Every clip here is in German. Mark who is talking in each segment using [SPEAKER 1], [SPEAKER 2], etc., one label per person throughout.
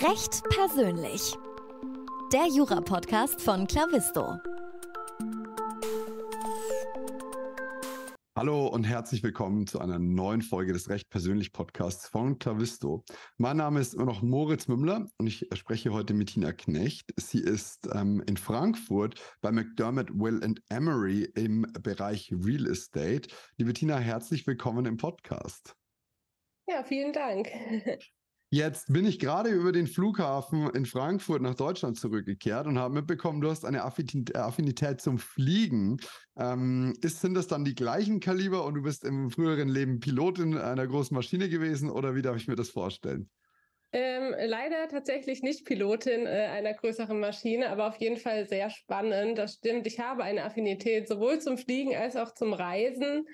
[SPEAKER 1] Recht persönlich. Der Jura-Podcast von Clavisto.
[SPEAKER 2] Hallo und herzlich willkommen zu einer neuen Folge des Recht persönlich Podcasts von Clavisto. Mein Name ist immer noch Moritz Mümmler und ich spreche heute mit Tina Knecht. Sie ist ähm, in Frankfurt bei McDermott Will and Emery im Bereich Real Estate. Liebe Tina, herzlich willkommen im Podcast.
[SPEAKER 3] Ja, vielen Dank.
[SPEAKER 2] Jetzt bin ich gerade über den Flughafen in Frankfurt nach Deutschland zurückgekehrt und habe mitbekommen, du hast eine Affinität zum Fliegen. Ähm, ist, sind das dann die gleichen Kaliber und du bist im früheren Leben Pilotin einer großen Maschine gewesen oder wie darf ich mir das vorstellen?
[SPEAKER 3] Ähm, leider tatsächlich nicht Pilotin äh, einer größeren Maschine, aber auf jeden Fall sehr spannend. Das stimmt. Ich habe eine Affinität sowohl zum Fliegen als auch zum Reisen.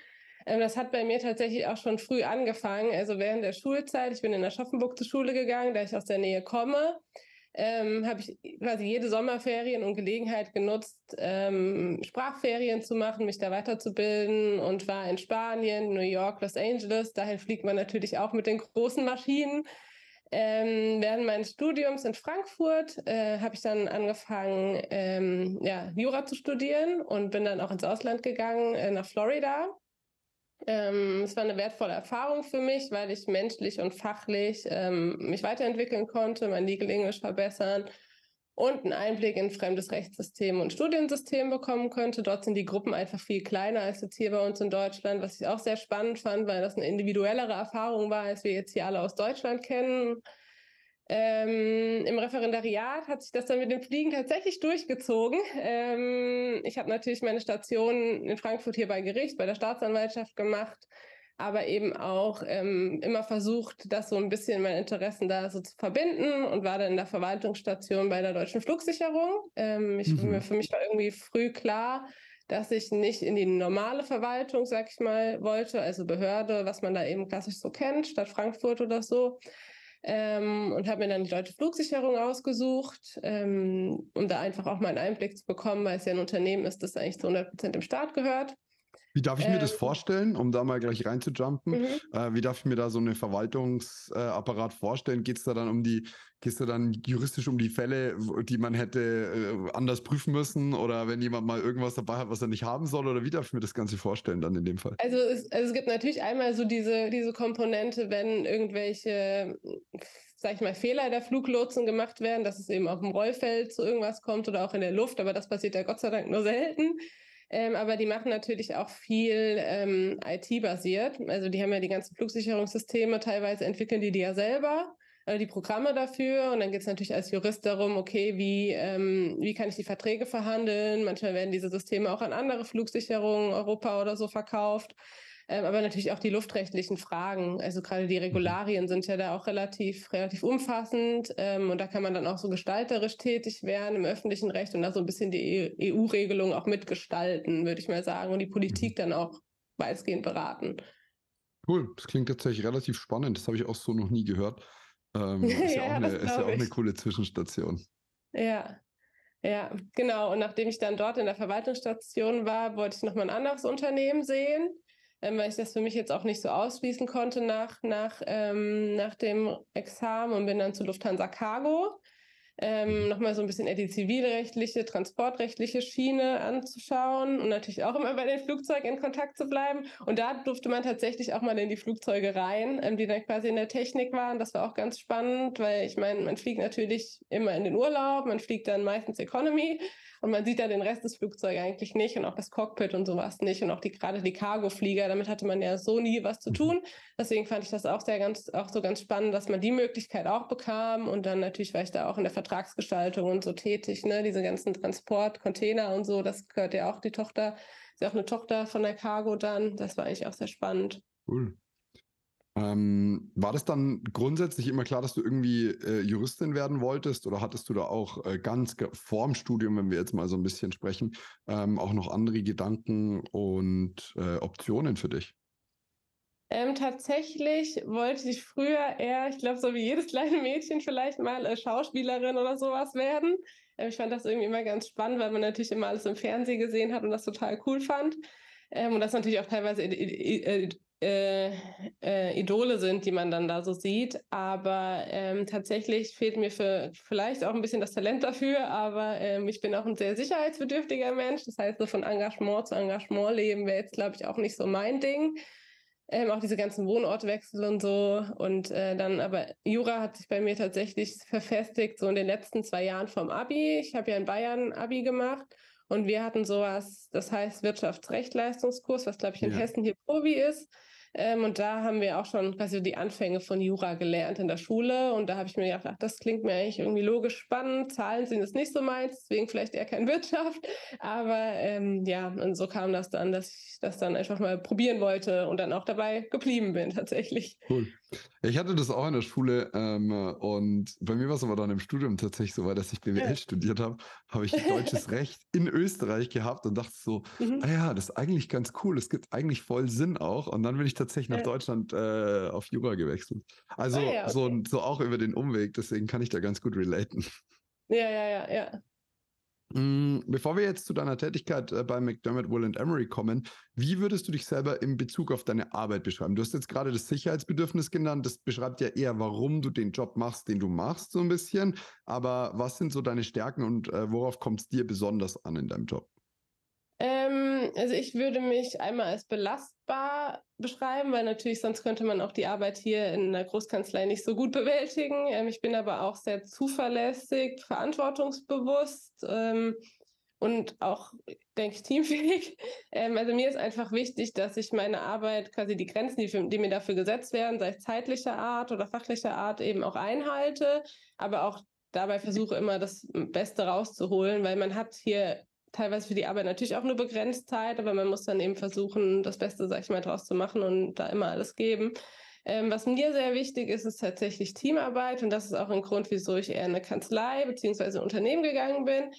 [SPEAKER 3] Ähm, das hat bei mir tatsächlich auch schon früh angefangen, also während der Schulzeit. Ich bin in Aschaffenburg zur Schule gegangen, da ich aus der Nähe komme. Ähm, habe ich quasi jede Sommerferien und Gelegenheit genutzt, ähm, Sprachferien zu machen, mich da weiterzubilden und war in Spanien, New York, Los Angeles. Dahin fliegt man natürlich auch mit den großen Maschinen. Ähm, während meines Studiums in Frankfurt äh, habe ich dann angefangen, ähm, ja, Jura zu studieren und bin dann auch ins Ausland gegangen, äh, nach Florida ähm, es war eine wertvolle Erfahrung für mich, weil ich menschlich und fachlich ähm, mich weiterentwickeln konnte, mein Legal English verbessern und einen Einblick in fremdes Rechtssystem und Studiensystem bekommen könnte. Dort sind die Gruppen einfach viel kleiner als jetzt hier bei uns in Deutschland, was ich auch sehr spannend fand, weil das eine individuellere Erfahrung war, als wir jetzt hier alle aus Deutschland kennen. Ähm, Im Referendariat hat sich das dann mit dem Fliegen tatsächlich durchgezogen. Ähm, ich habe natürlich meine Station in Frankfurt hier bei Gericht, bei der Staatsanwaltschaft gemacht, aber eben auch ähm, immer versucht, das so ein bisschen meine Interessen da so zu verbinden und war dann in der Verwaltungsstation bei der Deutschen Flugsicherung. Ähm, ich, mhm. Für mich war irgendwie früh klar, dass ich nicht in die normale Verwaltung, sag ich mal, wollte, also Behörde, was man da eben klassisch so kennt, Stadt Frankfurt oder so, ähm, und habe mir dann die deutsche Flugsicherung ausgesucht, ähm, um da einfach auch mal einen Einblick zu bekommen, weil es ja ein Unternehmen ist, das eigentlich zu 100 Prozent im Staat gehört.
[SPEAKER 2] Wie darf ich mir ähm, das vorstellen, um da mal gleich reinzujumpen? Mhm. Äh, wie darf ich mir da so einen Verwaltungsapparat vorstellen? Geht es da dann um die, geht da dann juristisch um die Fälle, die man hätte äh, anders prüfen müssen? Oder wenn jemand mal irgendwas dabei hat, was er nicht haben soll? Oder wie darf ich mir das Ganze vorstellen dann in dem Fall?
[SPEAKER 3] Also es, also es gibt natürlich einmal so diese, diese Komponente, wenn irgendwelche sag ich mal, Fehler der Fluglotsen gemacht werden, dass es eben auf dem Rollfeld zu irgendwas kommt oder auch in der Luft, aber das passiert ja Gott sei Dank nur selten. Ähm, aber die machen natürlich auch viel ähm, IT-basiert. Also die haben ja die ganzen Flugsicherungssysteme, teilweise entwickeln die die ja selber, also die Programme dafür. Und dann geht es natürlich als Jurist darum, okay, wie, ähm, wie kann ich die Verträge verhandeln? Manchmal werden diese Systeme auch an andere Flugsicherungen, Europa oder so verkauft ähm, aber natürlich auch die luftrechtlichen Fragen. Also gerade die Regularien sind ja da auch relativ, relativ umfassend ähm, und da kann man dann auch so gestalterisch tätig werden im öffentlichen Recht und da so ein bisschen die EU-Regelung auch mitgestalten, würde ich mal sagen, und die Politik dann auch weitgehend beraten.
[SPEAKER 2] Cool, das klingt tatsächlich relativ spannend. Das habe ich auch so noch nie gehört. Ähm, ist ja, ja, auch, eine, ist ja auch eine coole Zwischenstation.
[SPEAKER 3] Ja, ja, genau. Und nachdem ich dann dort in der Verwaltungsstation war, wollte ich nochmal ein anderes Unternehmen sehen ähm, weil ich das für mich jetzt auch nicht so ausschließen konnte nach, nach, ähm, nach dem Examen und bin dann zu Lufthansa Cargo. Ähm, nochmal so ein bisschen eher die zivilrechtliche, transportrechtliche Schiene anzuschauen und natürlich auch immer bei den Flugzeugen in Kontakt zu bleiben. Und da durfte man tatsächlich auch mal in die Flugzeuge rein, ähm, die dann quasi in der Technik waren. Das war auch ganz spannend, weil ich meine, man fliegt natürlich immer in den Urlaub, man fliegt dann meistens Economy und man sieht da den Rest des Flugzeugs eigentlich nicht und auch das Cockpit und sowas nicht und auch die gerade die Cargo-Flieger, damit hatte man ja so nie was zu tun. Deswegen fand ich das auch sehr ganz, auch so ganz spannend, dass man die Möglichkeit auch bekam und dann natürlich war ich da auch in der Vertragsgestaltung und so tätig, ne, diese ganzen Transport, Container und so, das gehört ja auch die Tochter, ist ja auch eine Tochter von der Cargo dann. Das war eigentlich auch sehr spannend.
[SPEAKER 2] Cool. Ähm, war das dann grundsätzlich immer klar, dass du irgendwie äh, Juristin werden wolltest oder hattest du da auch äh, ganz vorm Studium, wenn wir jetzt mal so ein bisschen sprechen, ähm, auch noch andere Gedanken und äh, Optionen für dich?
[SPEAKER 3] Ähm, tatsächlich wollte ich früher eher, ich glaube, so wie jedes kleine Mädchen vielleicht mal äh, Schauspielerin oder sowas werden. Äh, ich fand das irgendwie immer ganz spannend, weil man natürlich immer alles im Fernsehen gesehen hat und das total cool fand. Ähm, und das natürlich auch teilweise äh, äh, Idole sind, die man dann da so sieht. Aber ähm, tatsächlich fehlt mir für vielleicht auch ein bisschen das Talent dafür. Aber ähm, ich bin auch ein sehr sicherheitsbedürftiger Mensch. Das heißt, so von Engagement zu Engagement leben wäre jetzt, glaube ich, auch nicht so mein Ding. Ähm, auch diese ganzen Wohnortwechsel und so. Und äh, dann aber Jura hat sich bei mir tatsächlich verfestigt, so in den letzten zwei Jahren vom Abi. Ich habe ja in Bayern Abi gemacht und wir hatten sowas, das heißt Wirtschaftsrechtleistungskurs, was glaube ich in ja. Hessen hier Provi ist. Ähm, und da haben wir auch schon quasi die Anfänge von Jura gelernt in der Schule. Und da habe ich mir gedacht, ach, das klingt mir eigentlich irgendwie logisch spannend. Zahlen sind es nicht so meins, deswegen vielleicht eher kein Wirtschaft. Aber ähm, ja, und so kam das dann, dass ich das dann einfach mal probieren wollte und dann auch dabei geblieben bin tatsächlich.
[SPEAKER 2] Cool. Ich hatte das auch in der Schule ähm, und bei mir war es aber dann im Studium tatsächlich so, weil dass ich BWL studiert habe, habe ich deutsches Recht in Österreich gehabt und dachte so, mhm. ah ja, das ist eigentlich ganz cool, es gibt eigentlich voll Sinn auch. Und dann bin ich tatsächlich nach. Deutschland äh, auf Jura gewechselt. Also ah, ja, okay. so, so auch über den Umweg, deswegen kann ich da ganz gut relaten.
[SPEAKER 3] Ja, ja, ja, ja.
[SPEAKER 2] Mm, bevor wir jetzt zu deiner Tätigkeit äh, bei McDermott, Will Emery kommen, wie würdest du dich selber in Bezug auf deine Arbeit beschreiben? Du hast jetzt gerade das Sicherheitsbedürfnis genannt. Das beschreibt ja eher, warum du den Job machst, den du machst, so ein bisschen. Aber was sind so deine Stärken und äh, worauf kommt es dir besonders an in deinem Job?
[SPEAKER 3] Ähm, also ich würde mich einmal als belastbar beschreiben, weil natürlich sonst könnte man auch die Arbeit hier in der Großkanzlei nicht so gut bewältigen. Ähm, ich bin aber auch sehr zuverlässig, verantwortungsbewusst ähm, und auch, denke ich, teamfähig. Ähm, also mir ist einfach wichtig, dass ich meine Arbeit, quasi die Grenzen, die, für, die mir dafür gesetzt werden, sei es zeitlicher Art oder fachlicher Art, eben auch einhalte, aber auch dabei versuche immer das Beste rauszuholen, weil man hat hier teilweise für die Arbeit natürlich auch nur begrenzt Zeit, aber man muss dann eben versuchen, das Beste, sag ich mal, draus zu machen und da immer alles geben. Ähm, was mir sehr wichtig ist, ist tatsächlich Teamarbeit und das ist auch ein Grund, wieso ich eher in eine Kanzlei bzw. Unternehmen gegangen bin,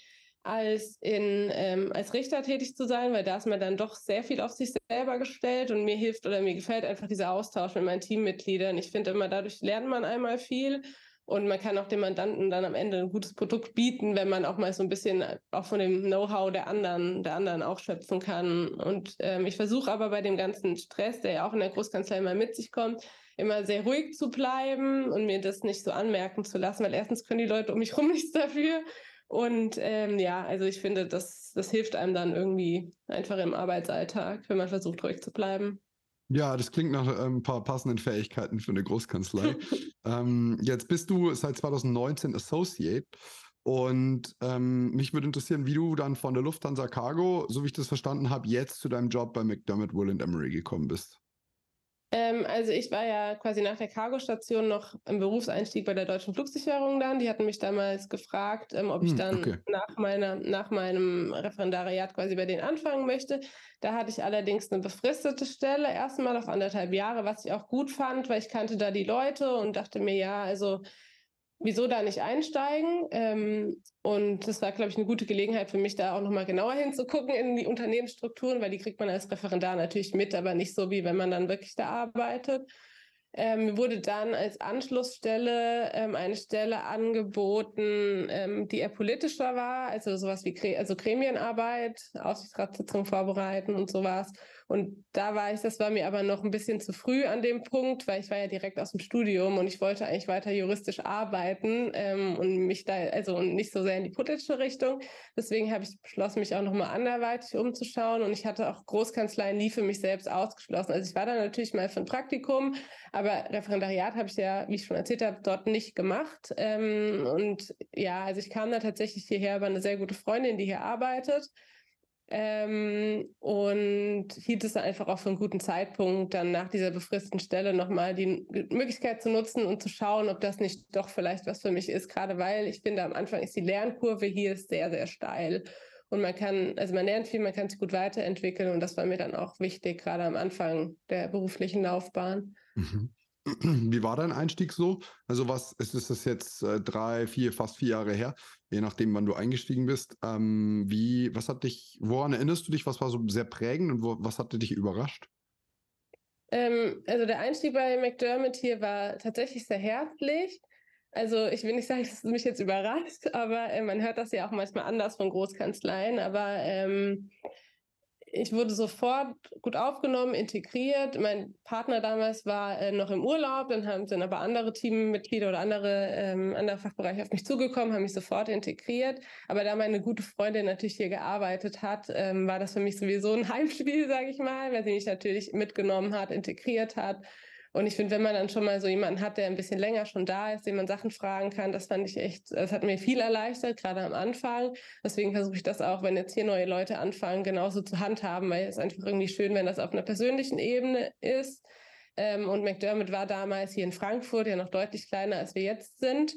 [SPEAKER 3] als in ähm, als Richter tätig zu sein, weil da ist man dann doch sehr viel auf sich selber gestellt und mir hilft oder mir gefällt einfach dieser Austausch mit meinen Teammitgliedern. Ich finde immer, dadurch lernt man einmal viel und man kann auch dem Mandanten dann am Ende ein gutes Produkt bieten, wenn man auch mal so ein bisschen auch von dem Know-how der anderen, der anderen auch schöpfen kann. Und ähm, ich versuche aber bei dem ganzen Stress, der ja auch in der Großkanzlei mal mit sich kommt, immer sehr ruhig zu bleiben und mir das nicht so anmerken zu lassen, weil erstens können die Leute um mich rum nichts dafür. Und ähm, ja, also ich finde, das, das hilft einem dann irgendwie einfach im Arbeitsalltag, wenn man versucht, ruhig zu bleiben.
[SPEAKER 2] Ja, das klingt nach äh, ein paar passenden Fähigkeiten für eine Großkanzlei. ähm, jetzt bist du seit 2019 Associate und ähm, mich würde interessieren, wie du dann von der Lufthansa Cargo, so wie ich das verstanden habe, jetzt zu deinem Job bei McDermott, Will Emery gekommen bist.
[SPEAKER 3] Ähm, also ich war ja quasi nach der Cargo-Station noch im Berufseinstieg bei der Deutschen Flugsicherung dann. Die hatten mich damals gefragt, ähm, ob ich hm, dann okay. nach, meiner, nach meinem Referendariat quasi bei denen anfangen möchte. Da hatte ich allerdings eine befristete Stelle, erstmal auf anderthalb Jahre, was ich auch gut fand, weil ich kannte da die Leute und dachte mir, ja, also wieso da nicht einsteigen? Ähm, und das war, glaube ich, eine gute Gelegenheit für mich, da auch nochmal genauer hinzugucken in die Unternehmensstrukturen, weil die kriegt man als Referendar natürlich mit, aber nicht so, wie wenn man dann wirklich da arbeitet. Ähm, wurde dann als Anschlussstelle ähm, eine Stelle angeboten, ähm, die eher politischer war, also sowas wie Gre also Gremienarbeit, Aufsichtsratssitzung vorbereiten und sowas. Und da war ich, das war mir aber noch ein bisschen zu früh an dem Punkt, weil ich war ja direkt aus dem Studium und ich wollte eigentlich weiter juristisch arbeiten ähm, und mich da, also nicht so sehr in die politische Richtung. Deswegen habe ich beschlossen, mich auch nochmal anderweitig umzuschauen und ich hatte auch Großkanzleien nie für mich selbst ausgeschlossen. Also ich war da natürlich mal für ein Praktikum, aber Referendariat habe ich ja, wie ich schon erzählt habe, dort nicht gemacht. Ähm, und ja, also ich kam da tatsächlich hierher über eine sehr gute Freundin, die hier arbeitet. Ähm, und hielt es dann einfach auch für einen guten Zeitpunkt, dann nach dieser befristeten Stelle nochmal die Möglichkeit zu nutzen und zu schauen, ob das nicht doch vielleicht was für mich ist, gerade weil ich finde, am Anfang ist die Lernkurve hier sehr, sehr steil. Und man kann, also man lernt viel, man kann sich gut weiterentwickeln und das war mir dann auch wichtig, gerade am Anfang der beruflichen Laufbahn.
[SPEAKER 2] Mhm. Wie war dein Einstieg so? Also was ist, ist das jetzt äh, drei, vier, fast vier Jahre her, je nachdem, wann du eingestiegen bist. Ähm, wie, was hat dich, woran erinnerst du dich? Was war so sehr prägend und wo, was hatte dich überrascht?
[SPEAKER 3] Ähm, also der Einstieg bei McDermott hier war tatsächlich sehr herzlich. Also ich will nicht sagen, dass es mich jetzt überrascht, aber äh, man hört das ja auch manchmal anders von Großkanzleien. Aber ähm, ich wurde sofort gut aufgenommen, integriert. Mein Partner damals war äh, noch im Urlaub, dann haben sind aber andere Teammitglieder oder andere, ähm, andere Fachbereiche auf mich zugekommen, haben mich sofort integriert. Aber da meine gute Freundin natürlich hier gearbeitet hat, ähm, war das für mich sowieso ein Heimspiel, sage ich mal, weil sie mich natürlich mitgenommen hat, integriert hat und ich finde, wenn man dann schon mal so jemanden hat, der ein bisschen länger schon da ist, dem man Sachen fragen kann, das fand ich echt, das hat mir viel erleichtert, gerade am Anfang. Deswegen versuche ich das auch, wenn jetzt hier neue Leute anfangen, genauso zu handhaben, weil es einfach irgendwie schön, wenn das auf einer persönlichen Ebene ist. Ähm, und McDermott war damals hier in Frankfurt ja noch deutlich kleiner, als wir jetzt sind.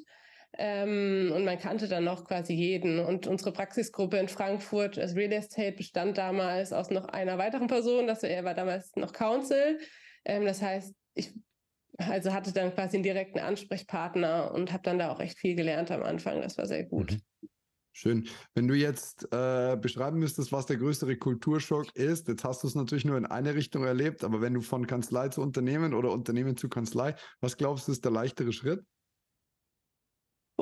[SPEAKER 3] Ähm, und man kannte dann noch quasi jeden. Und unsere Praxisgruppe in Frankfurt als Real Estate bestand damals aus noch einer weiteren Person. Das, er war damals noch Counsel. Ähm, das heißt, ich also hatte dann quasi einen direkten Ansprechpartner und habe dann da auch echt viel gelernt am Anfang. Das war sehr gut. Mhm.
[SPEAKER 2] Schön. Wenn du jetzt äh, beschreiben müsstest, was der größere Kulturschock ist, jetzt hast du es natürlich nur in eine Richtung erlebt, aber wenn du von Kanzlei zu Unternehmen oder Unternehmen zu Kanzlei, was glaubst du ist der leichtere Schritt?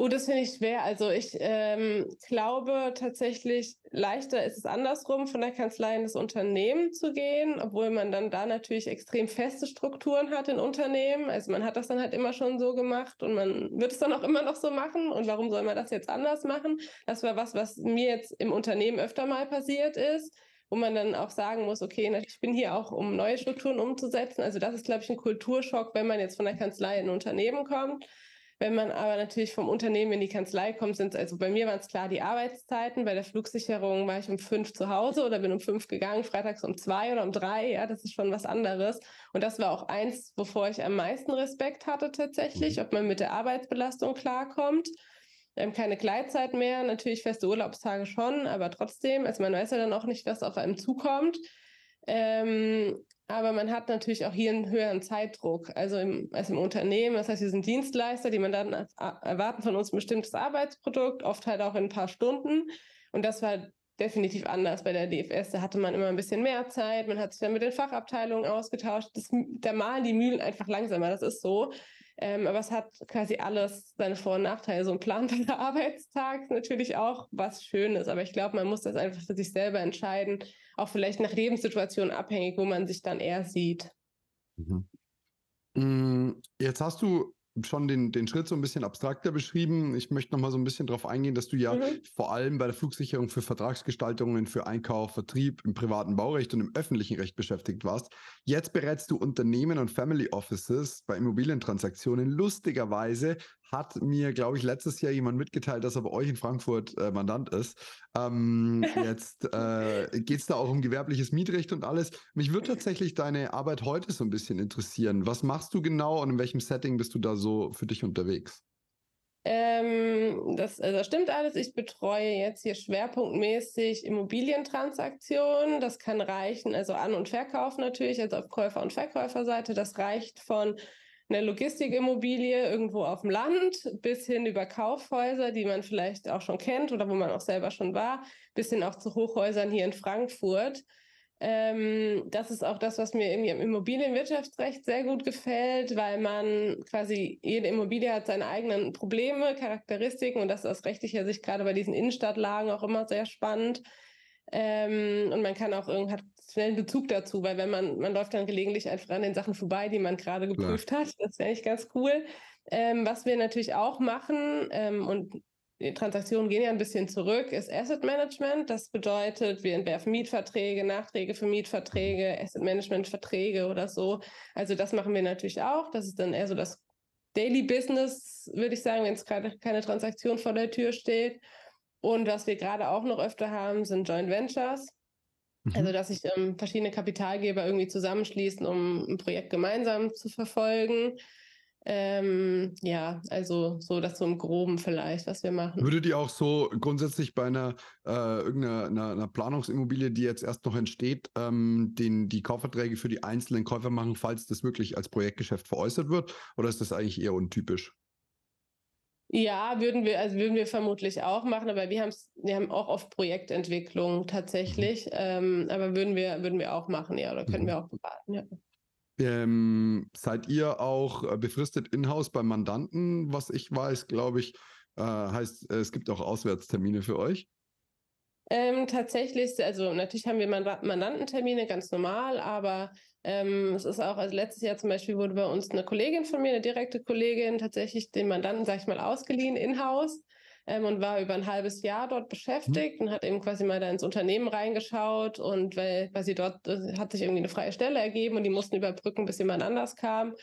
[SPEAKER 3] Oh, das finde ich schwer. Also ich ähm, glaube tatsächlich, leichter ist es andersrum, von der Kanzlei in das Unternehmen zu gehen, obwohl man dann da natürlich extrem feste Strukturen hat in Unternehmen. Also man hat das dann halt immer schon so gemacht und man wird es dann auch immer noch so machen. Und warum soll man das jetzt anders machen? Das war was, was mir jetzt im Unternehmen öfter mal passiert ist wo man dann auch sagen muss, okay, ich bin hier auch, um neue Strukturen umzusetzen. Also das ist, glaube ich, ein Kulturschock, wenn man jetzt von der Kanzlei in ein Unternehmen kommt. Wenn man aber natürlich vom Unternehmen in die Kanzlei kommt, sind es, also bei mir waren es klar die Arbeitszeiten. Bei der Flugsicherung war ich um fünf zu Hause oder bin um fünf gegangen, freitags um zwei oder um drei. Ja, das ist schon was anderes. Und das war auch eins, wovor ich am meisten Respekt hatte tatsächlich, mhm. ob man mit der Arbeitsbelastung klarkommt. Ähm, keine Gleitzeit mehr, natürlich feste Urlaubstage schon, aber trotzdem, also man weiß ja dann auch nicht, was auf einem zukommt. Ähm, aber man hat natürlich auch hier einen höheren Zeitdruck, also im, als im Unternehmen. Das heißt, wir sind Dienstleister, die man dann erwarten von uns ein bestimmtes Arbeitsprodukt, oft halt auch in ein paar Stunden. Und das war definitiv anders bei der DFS. Da hatte man immer ein bisschen mehr Zeit, man hat sich dann mit den Fachabteilungen ausgetauscht. Das, da malen die Mühlen einfach langsamer, das ist so. Ähm, aber es hat quasi alles seine Vor- und Nachteile. So ein planbarer Arbeitstag ist natürlich auch was Schönes, aber ich glaube, man muss das einfach für sich selber entscheiden, auch vielleicht nach Lebenssituation abhängig, wo man sich dann eher sieht.
[SPEAKER 2] Mhm. Mm, jetzt hast du schon den, den Schritt so ein bisschen abstrakter beschrieben. Ich möchte noch mal so ein bisschen darauf eingehen, dass du ja mhm. vor allem bei der Flugsicherung für Vertragsgestaltungen, für Einkauf, Vertrieb im privaten Baurecht und im öffentlichen Recht beschäftigt warst. Jetzt berätst du Unternehmen und Family Offices bei Immobilientransaktionen. Lustigerweise hat mir, glaube ich, letztes Jahr jemand mitgeteilt, dass er bei euch in Frankfurt äh, Mandant ist. Ähm, jetzt äh, geht es da auch um gewerbliches Mietrecht und alles. Mich würde tatsächlich deine Arbeit heute so ein bisschen interessieren. Was machst du genau und in welchem Setting bist du da so für dich unterwegs?
[SPEAKER 3] Ähm, das, also stimmt alles. Ich betreue jetzt hier schwerpunktmäßig Immobilientransaktionen. Das kann reichen, also An- und Verkauf natürlich, also auf Käufer- und Verkäuferseite. Das reicht von eine Logistikimmobilie irgendwo auf dem Land bis hin über Kaufhäuser, die man vielleicht auch schon kennt oder wo man auch selber schon war, bis hin auch zu Hochhäusern hier in Frankfurt. Ähm, das ist auch das, was mir irgendwie im Immobilienwirtschaftsrecht sehr gut gefällt, weil man quasi, jede Immobilie hat seine eigenen Probleme, Charakteristiken und das ist aus rechtlicher Sicht gerade bei diesen Innenstadtlagen auch immer sehr spannend. Ähm, und man kann auch irgendwie hat schnell einen Bezug dazu, weil wenn man, man läuft dann gelegentlich einfach an den Sachen vorbei, die man gerade geprüft Klar. hat. Das wäre eigentlich ganz cool. Ähm, was wir natürlich auch machen, ähm, und die Transaktionen gehen ja ein bisschen zurück, ist Asset Management. Das bedeutet, wir entwerfen Mietverträge, Nachträge für Mietverträge, Asset Management Verträge oder so. Also das machen wir natürlich auch. Das ist dann eher so das Daily Business, würde ich sagen, wenn es gerade keine Transaktion vor der Tür steht. Und was wir gerade auch noch öfter haben, sind Joint Ventures. Mhm. Also, dass sich ähm, verschiedene Kapitalgeber irgendwie zusammenschließen, um ein Projekt gemeinsam zu verfolgen. Ähm, ja, also so das so im Groben vielleicht, was wir machen.
[SPEAKER 2] Würdet ihr auch so grundsätzlich bei einer äh, irgendeiner einer, einer Planungsimmobilie, die jetzt erst noch entsteht, ähm, den, die Kaufverträge für die einzelnen Käufer machen, falls das wirklich als Projektgeschäft veräußert wird? Oder ist das eigentlich eher untypisch?
[SPEAKER 3] Ja, würden wir, also würden wir vermutlich auch machen, aber wir haben wir haben auch oft Projektentwicklung tatsächlich. Mhm. Ähm, aber würden wir, würden wir auch machen, ja, oder können mhm. wir auch beraten, ja.
[SPEAKER 2] Ähm, seid ihr auch äh, befristet in-house beim Mandanten? Was ich weiß, glaube ich, äh, heißt, es gibt auch Auswärtstermine für euch.
[SPEAKER 3] Ähm, tatsächlich, also natürlich haben wir Mandantentermine ganz normal, aber ähm, es ist auch, also letztes Jahr zum Beispiel wurde bei uns eine Kollegin von mir, eine direkte Kollegin, tatsächlich den Mandanten, sag ich mal, ausgeliehen in-house ähm, und war über ein halbes Jahr dort beschäftigt mhm. und hat eben quasi mal da ins Unternehmen reingeschaut und weil quasi dort äh, hat sich irgendwie eine freie Stelle ergeben und die mussten überbrücken, bis jemand anders kam.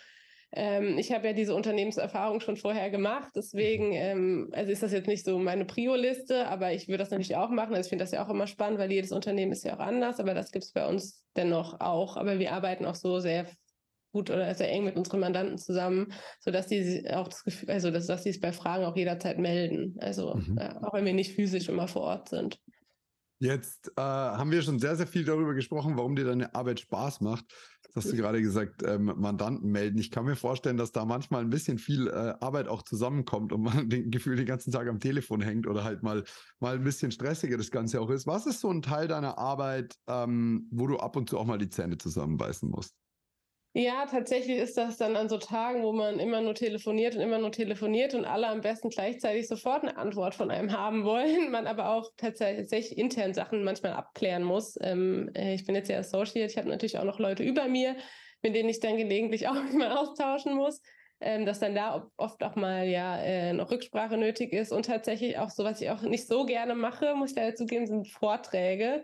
[SPEAKER 3] Ähm, ich habe ja diese Unternehmenserfahrung schon vorher gemacht, deswegen, mhm. ähm, also ist das jetzt nicht so meine Prio-Liste, aber ich würde das natürlich auch machen. Also ich finde das ja auch immer spannend, weil jedes Unternehmen ist ja auch anders, aber das gibt es bei uns dennoch auch. Aber wir arbeiten auch so sehr gut oder sehr eng mit unseren Mandanten zusammen, sodass die auch das Gefühl, also dass, dass sie es bei Fragen auch jederzeit melden. Also mhm. ja, auch wenn wir nicht physisch immer vor Ort sind.
[SPEAKER 2] Jetzt äh, haben wir schon sehr, sehr viel darüber gesprochen, warum dir deine Arbeit Spaß macht. Das hast du gerade gesagt, ähm, Mandanten melden. Ich kann mir vorstellen, dass da manchmal ein bisschen viel äh, Arbeit auch zusammenkommt und man den Gefühl den ganzen Tag am Telefon hängt oder halt mal, mal ein bisschen stressiger das Ganze auch ist. Was ist so ein Teil deiner Arbeit, ähm, wo du ab und zu auch mal die Zähne zusammenbeißen musst?
[SPEAKER 3] Ja, tatsächlich ist das dann an so Tagen, wo man immer nur telefoniert und immer nur telefoniert und alle am besten gleichzeitig sofort eine Antwort von einem haben wollen, man aber auch tatsächlich intern Sachen manchmal abklären muss. Ähm, äh, ich bin jetzt ja Associate, ich habe natürlich auch noch Leute über mir, mit denen ich dann gelegentlich auch mal austauschen muss. Ähm, dass dann da oft auch mal ja äh, noch Rücksprache nötig ist und tatsächlich auch so, was ich auch nicht so gerne mache, muss ich da zugeben, sind Vorträge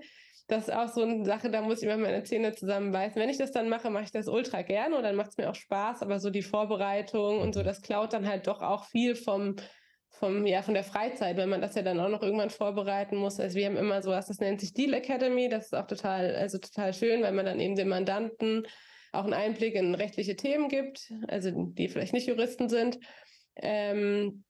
[SPEAKER 3] das ist auch so eine Sache, da muss ich immer meine Zähne zusammenbeißen. Wenn ich das dann mache, mache ich das ultra gerne und dann macht es mir auch Spaß, aber so die Vorbereitung und so, mhm. das klaut dann halt doch auch viel vom, vom, ja, von der Freizeit, wenn man das ja dann auch noch irgendwann vorbereiten muss. Also wir haben immer so was, das nennt sich Deal Academy, das ist auch total, also total schön, weil man dann eben dem Mandanten auch einen Einblick in rechtliche Themen gibt, also die vielleicht nicht Juristen sind. Ähm,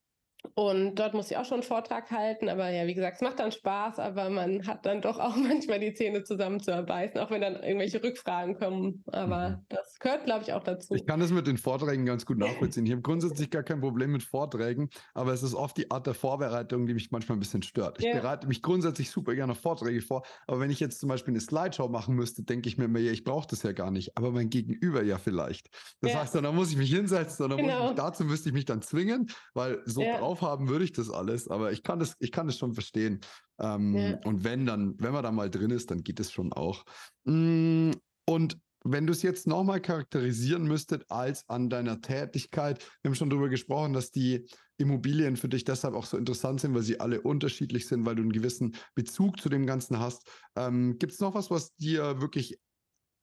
[SPEAKER 3] und dort muss ich auch schon einen Vortrag halten, aber ja, wie gesagt, es macht dann Spaß, aber man hat dann doch auch manchmal die Zähne zusammenzuarbeiten, auch wenn dann irgendwelche Rückfragen kommen. Aber mhm. das gehört, glaube ich, auch dazu.
[SPEAKER 2] Ich kann das mit den Vorträgen ganz gut nachvollziehen. Ich habe grundsätzlich gar kein Problem mit Vorträgen, aber es ist oft die Art der Vorbereitung, die mich manchmal ein bisschen stört. Ich ja. bereite mich grundsätzlich super gerne auf Vorträge vor, aber wenn ich jetzt zum Beispiel eine Slideshow machen müsste, denke ich mir immer, ja, ich brauche das ja gar nicht, aber mein Gegenüber ja vielleicht. Das ja. heißt, dann muss ich mich hinsetzen, dann genau. muss ich, dazu müsste ich mich dann zwingen, weil so ja. drauf haben würde ich das alles, aber ich kann das, ich kann das schon verstehen. Ähm, ja. Und wenn dann, wenn man da mal drin ist, dann geht es schon auch. Mm, und wenn du es jetzt nochmal charakterisieren müsstet als an deiner Tätigkeit, wir haben schon darüber gesprochen, dass die Immobilien für dich deshalb auch so interessant sind, weil sie alle unterschiedlich sind, weil du einen gewissen Bezug zu dem Ganzen hast. Ähm, Gibt es noch was, was dir wirklich,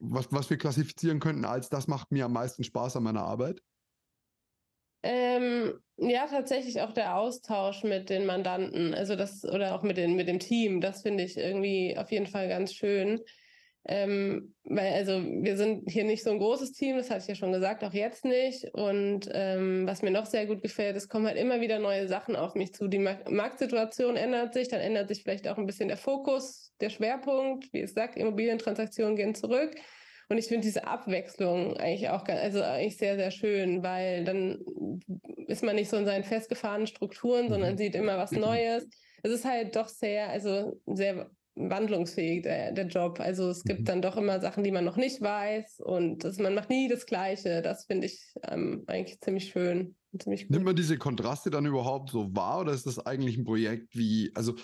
[SPEAKER 2] was, was wir klassifizieren könnten als das macht mir am meisten Spaß an meiner Arbeit?
[SPEAKER 3] Ähm, ja, tatsächlich auch der Austausch mit den Mandanten, also das oder auch mit, den, mit dem Team, das finde ich irgendwie auf jeden Fall ganz schön. Ähm, weil, also wir sind hier nicht so ein großes Team, das hatte ich ja schon gesagt, auch jetzt nicht. Und ähm, was mir noch sehr gut gefällt, es kommen halt immer wieder neue Sachen auf mich zu. Die Marktsituation ändert sich, dann ändert sich vielleicht auch ein bisschen der Fokus, der Schwerpunkt. Wie es sagt, Immobilientransaktionen gehen zurück. Und ich finde diese Abwechslung eigentlich auch also eigentlich sehr, sehr schön, weil dann ist man nicht so in seinen festgefahrenen Strukturen, sondern mhm. sieht immer was Neues. Es ist halt doch sehr, also sehr wandlungsfähig, der, der Job. Also es gibt mhm. dann doch immer Sachen, die man noch nicht weiß und das, man macht nie das Gleiche. Das finde ich ähm, eigentlich ziemlich schön. Ziemlich
[SPEAKER 2] Nimmt man diese Kontraste dann überhaupt so wahr oder ist das eigentlich ein Projekt wie, also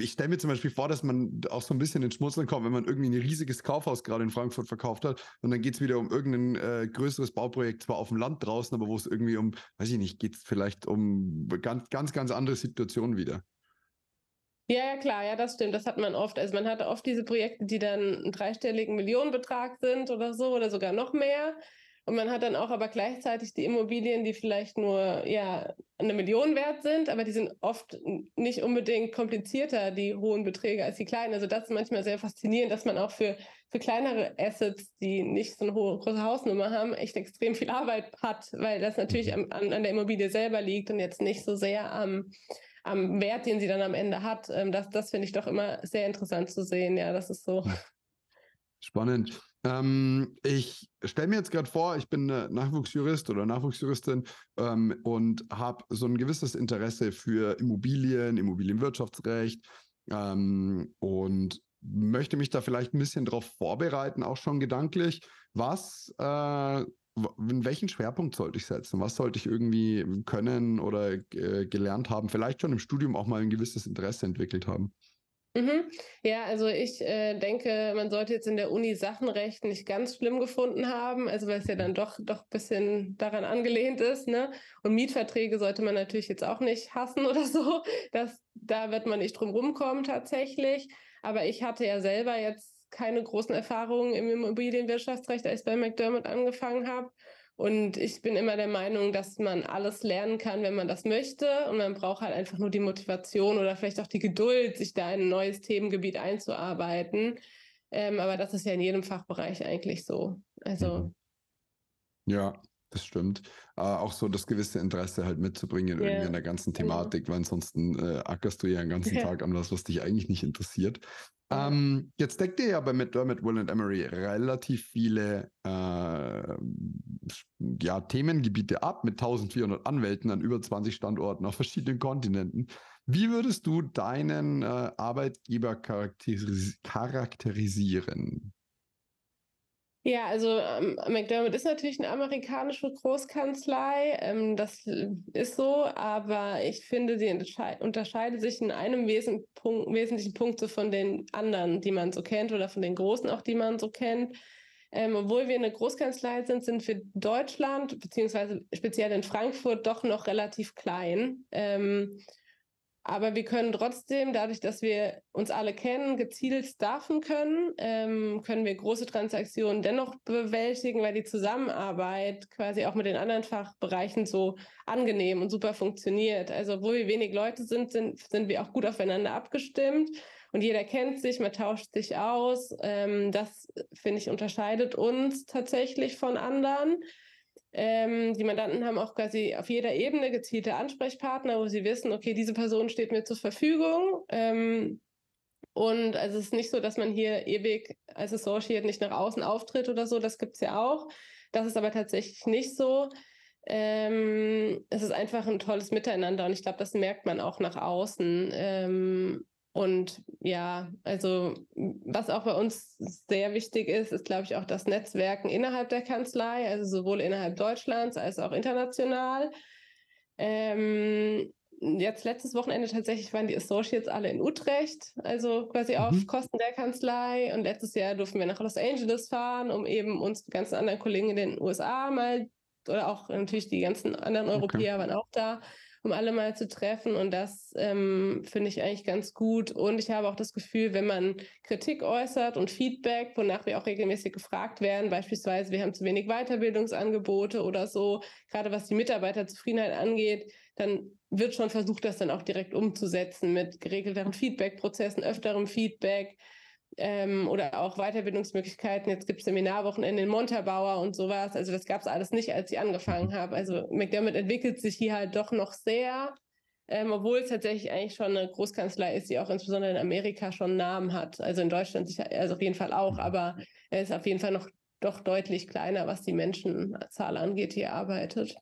[SPEAKER 2] ich stelle mir zum Beispiel vor, dass man auch so ein bisschen ins Schmutzeln kommt, wenn man irgendwie ein riesiges Kaufhaus gerade in Frankfurt verkauft hat und dann geht es wieder um irgendein äh, größeres Bauprojekt, zwar auf dem Land draußen, aber wo es irgendwie um, weiß ich nicht, geht es vielleicht um ganz, ganz, ganz andere Situationen wieder.
[SPEAKER 3] Ja, ja, klar, ja, das stimmt. Das hat man oft. Also man hat oft diese Projekte, die dann einen dreistelligen Millionenbetrag sind oder so oder sogar noch mehr. Und man hat dann auch aber gleichzeitig die Immobilien, die vielleicht nur ja eine Million wert sind, aber die sind oft nicht unbedingt komplizierter, die hohen Beträge, als die kleinen. Also das ist manchmal sehr faszinierend, dass man auch für, für kleinere Assets, die nicht so eine hohe große Hausnummer haben, echt extrem viel Arbeit hat, weil das natürlich mhm. an, an der Immobilie selber liegt und jetzt nicht so sehr am, am Wert, den sie dann am Ende hat. Ähm, das, das finde ich doch immer sehr interessant zu sehen. Ja, das ist so.
[SPEAKER 2] Spannend. Ähm, ich stelle mir jetzt gerade vor, ich bin Nachwuchsjurist oder Nachwuchsjuristin ähm, und habe so ein gewisses Interesse für Immobilien, Immobilienwirtschaftsrecht ähm, und möchte mich da vielleicht ein bisschen darauf vorbereiten, auch schon gedanklich. Was, äh, in welchen Schwerpunkt sollte ich setzen? Was sollte ich irgendwie können oder äh, gelernt haben? Vielleicht schon im Studium auch mal ein gewisses Interesse entwickelt haben?
[SPEAKER 3] Mhm. Ja, also ich äh, denke, man sollte jetzt in der Uni Sachenrecht nicht ganz schlimm gefunden haben, also weil es ja dann doch doch ein bisschen daran angelehnt ist, ne? Und Mietverträge sollte man natürlich jetzt auch nicht hassen oder so. Das, da wird man nicht drum rumkommen tatsächlich. Aber ich hatte ja selber jetzt keine großen Erfahrungen im Immobilienwirtschaftsrecht, als ich bei McDermott angefangen habe. Und ich bin immer der Meinung, dass man alles lernen kann, wenn man das möchte. Und man braucht halt einfach nur die Motivation oder vielleicht auch die Geduld, sich da in ein neues Themengebiet einzuarbeiten. Ähm, aber das ist ja in jedem Fachbereich eigentlich so. Also.
[SPEAKER 2] Mhm. Ja, das stimmt. Äh, auch so das gewisse Interesse halt mitzubringen yeah. irgendwie in der ganzen genau. Thematik, weil ansonsten äh, ackerst du ja den ganzen. Tag an was, was dich eigentlich nicht interessiert. Ähm, jetzt deckt ihr ja bei McDermott, Will Emery relativ viele äh, ja, Themengebiete ab mit 1400 Anwälten an über 20 Standorten auf verschiedenen Kontinenten. Wie würdest du deinen äh, Arbeitgeber charakteris charakterisieren?
[SPEAKER 3] Ja, also ähm, McDermott ist natürlich eine amerikanische Großkanzlei, ähm, das ist so, aber ich finde, sie unterscheidet sich in einem Wesen Punkt, wesentlichen Punkt so von den anderen, die man so kennt oder von den großen auch, die man so kennt. Ähm, obwohl wir eine Großkanzlei sind, sind wir Deutschland, beziehungsweise speziell in Frankfurt, doch noch relativ klein. Ähm, aber wir können trotzdem, dadurch, dass wir uns alle kennen, gezielt staffen können, ähm, können wir große Transaktionen dennoch bewältigen, weil die Zusammenarbeit quasi auch mit den anderen Fachbereichen so angenehm und super funktioniert. Also, wo wir wenig Leute sind, sind, sind wir auch gut aufeinander abgestimmt und jeder kennt sich, man tauscht sich aus. Ähm, das, finde ich, unterscheidet uns tatsächlich von anderen. Ähm, die Mandanten haben auch quasi auf jeder Ebene gezielte Ansprechpartner, wo sie wissen, okay, diese Person steht mir zur Verfügung. Ähm, und also es ist nicht so, dass man hier ewig als Associate nicht nach außen auftritt oder so, das gibt es ja auch. Das ist aber tatsächlich nicht so. Ähm, es ist einfach ein tolles Miteinander und ich glaube, das merkt man auch nach außen. Ähm, und ja, also was auch bei uns sehr wichtig ist, ist, glaube ich, auch das Netzwerken innerhalb der Kanzlei, also sowohl innerhalb Deutschlands als auch international. Ähm, jetzt letztes Wochenende tatsächlich waren die Associates alle in Utrecht, also quasi mhm. auf Kosten der Kanzlei. Und letztes Jahr durften wir nach Los Angeles fahren, um eben uns die ganzen anderen Kollegen in den USA mal oder auch natürlich die ganzen anderen Europäer okay. waren auch da, um alle mal zu treffen. Und das ähm, finde ich eigentlich ganz gut. Und ich habe auch das Gefühl, wenn man Kritik äußert und Feedback, wonach wir auch regelmäßig gefragt werden, beispielsweise wir haben zu wenig Weiterbildungsangebote oder so, gerade was die Mitarbeiterzufriedenheit angeht, dann wird schon versucht, das dann auch direkt umzusetzen mit geregelteren Feedback-Prozessen, öfterem Feedback ähm, oder auch Weiterbildungsmöglichkeiten. Jetzt gibt es Seminarwochenende in Montabaur und sowas. Also das gab es alles nicht, als ich angefangen habe. Also McDermott entwickelt sich hier halt doch noch sehr, ähm, obwohl es tatsächlich eigentlich schon eine Großkanzlei ist, die auch insbesondere in Amerika schon einen Namen hat. Also in Deutschland sicher, also auf jeden Fall auch, mhm. aber er ist auf jeden Fall noch doch deutlich kleiner, was die Menschenzahl angeht, die arbeitet.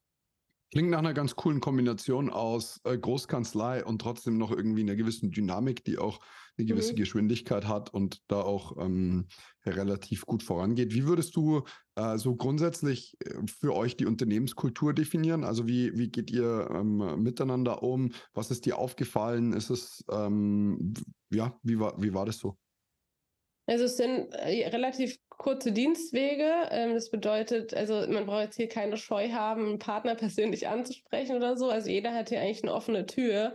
[SPEAKER 2] Klingt nach einer ganz coolen Kombination aus äh, Großkanzlei und trotzdem noch irgendwie einer gewissen Dynamik, die auch eine gewisse mhm. Geschwindigkeit hat und da auch ähm, relativ gut vorangeht. Wie würdest du äh, so grundsätzlich äh, für euch die Unternehmenskultur definieren? Also wie, wie geht ihr ähm, miteinander um? Was ist dir aufgefallen? Ist es, ähm, ja, wie war, wie war das so?
[SPEAKER 3] Also es sind äh, relativ kurze Dienstwege. Ähm, das bedeutet, also man braucht jetzt hier keine Scheu haben, einen Partner persönlich anzusprechen oder so. Also jeder hat hier eigentlich eine offene Tür.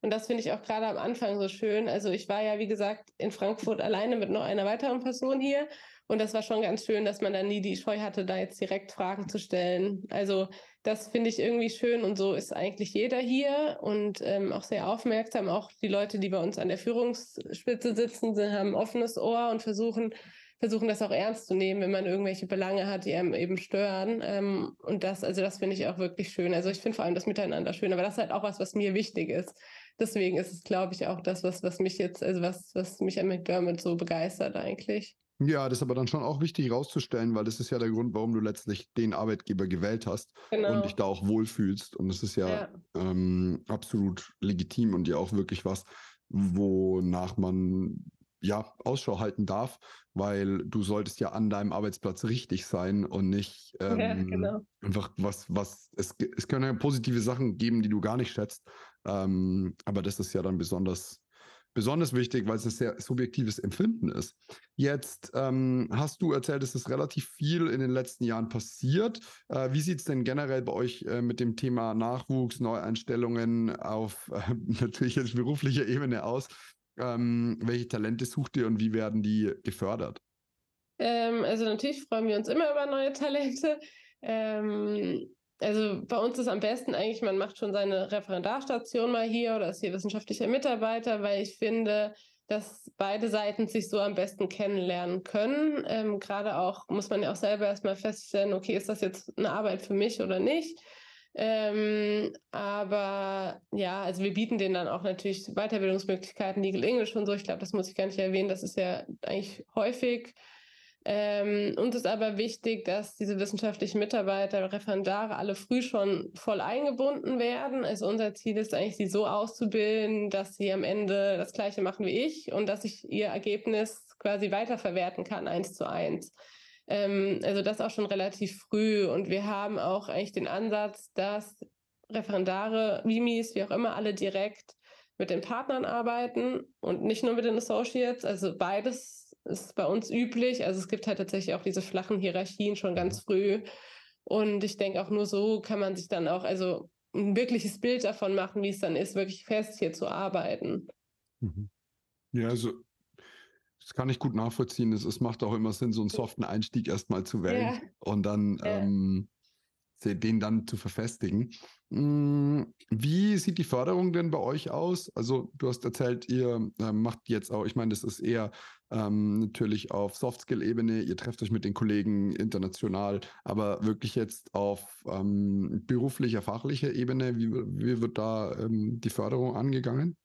[SPEAKER 3] Und das finde ich auch gerade am Anfang so schön. Also ich war ja, wie gesagt, in Frankfurt alleine mit noch einer weiteren Person hier. Und das war schon ganz schön, dass man dann nie die Scheu hatte, da jetzt direkt Fragen zu stellen. Also das finde ich irgendwie schön und so ist eigentlich jeder hier und ähm, auch sehr aufmerksam. Auch die Leute, die bei uns an der Führungsspitze sitzen, sind, haben ein offenes Ohr und versuchen, versuchen das auch ernst zu nehmen, wenn man irgendwelche Belange hat, die einem eben stören. Ähm, und das, also das finde ich auch wirklich schön. Also ich finde vor allem das Miteinander schön, aber das ist halt auch was, was mir wichtig ist. Deswegen ist es, glaube ich, auch das, was, was mich jetzt, also was, was mich an McDermott so begeistert eigentlich.
[SPEAKER 2] Ja, das ist aber dann schon auch wichtig herauszustellen, weil das ist ja der Grund, warum du letztlich den Arbeitgeber gewählt hast genau. und dich da auch wohlfühlst. Und das ist ja, ja. Ähm, absolut legitim und ja auch wirklich was, wonach man ja, Ausschau halten darf, weil du solltest ja an deinem Arbeitsplatz richtig sein und nicht ähm, ja, genau. einfach was, was, es, es können ja positive Sachen geben, die du gar nicht schätzt, ähm, aber das ist ja dann besonders, besonders wichtig, weil es ein sehr subjektives Empfinden ist. Jetzt ähm, hast du erzählt, es ist relativ viel in den letzten Jahren passiert. Äh, wie sieht es denn generell bei euch äh, mit dem Thema Nachwuchs, Neueinstellungen auf äh, natürlich jetzt beruflicher Ebene aus? Ähm, welche Talente sucht ihr und wie werden die gefördert?
[SPEAKER 3] Ähm, also natürlich freuen wir uns immer über neue Talente. Ähm, also bei uns ist am besten eigentlich, man macht schon seine Referendarstation mal hier oder ist hier wissenschaftlicher Mitarbeiter, weil ich finde, dass beide Seiten sich so am besten kennenlernen können. Ähm, Gerade auch muss man ja auch selber erstmal feststellen, okay, ist das jetzt eine Arbeit für mich oder nicht? Ähm, aber ja, also wir bieten denen dann auch natürlich Weiterbildungsmöglichkeiten, Legal English und so. Ich glaube, das muss ich gar nicht erwähnen. Das ist ja eigentlich häufig ähm, uns ist aber wichtig, dass diese wissenschaftlichen Mitarbeiter, Referendare alle früh schon voll eingebunden werden. Also unser Ziel ist eigentlich, sie so auszubilden, dass sie am Ende das Gleiche machen wie ich und dass ich ihr Ergebnis quasi weiterverwerten kann, eins zu eins. Ähm, also das auch schon relativ früh. Und wir haben auch eigentlich den Ansatz, dass Referendare, Vimis, wie auch immer, alle direkt mit den Partnern arbeiten und nicht nur mit den Associates. Also beides ist bei uns üblich. Also es gibt halt tatsächlich auch diese flachen Hierarchien schon ganz früh. Und ich denke auch nur so kann man sich dann auch also ein wirkliches Bild davon machen, wie es dann ist, wirklich fest hier zu arbeiten.
[SPEAKER 2] Mhm. Ja, also das kann ich gut nachvollziehen. Es, es macht auch immer Sinn, so einen soften Einstieg erstmal zu wählen ja. und dann ja. ähm, den dann zu verfestigen. Hm, wie sieht die Förderung denn bei euch aus? Also du hast erzählt, ihr äh, macht jetzt auch, ich meine, das ist eher ähm, natürlich auf Softskill-Ebene, ihr trefft euch mit den Kollegen international, aber wirklich jetzt auf ähm, beruflicher, fachlicher Ebene, wie, wie wird da ähm, die Förderung angegangen?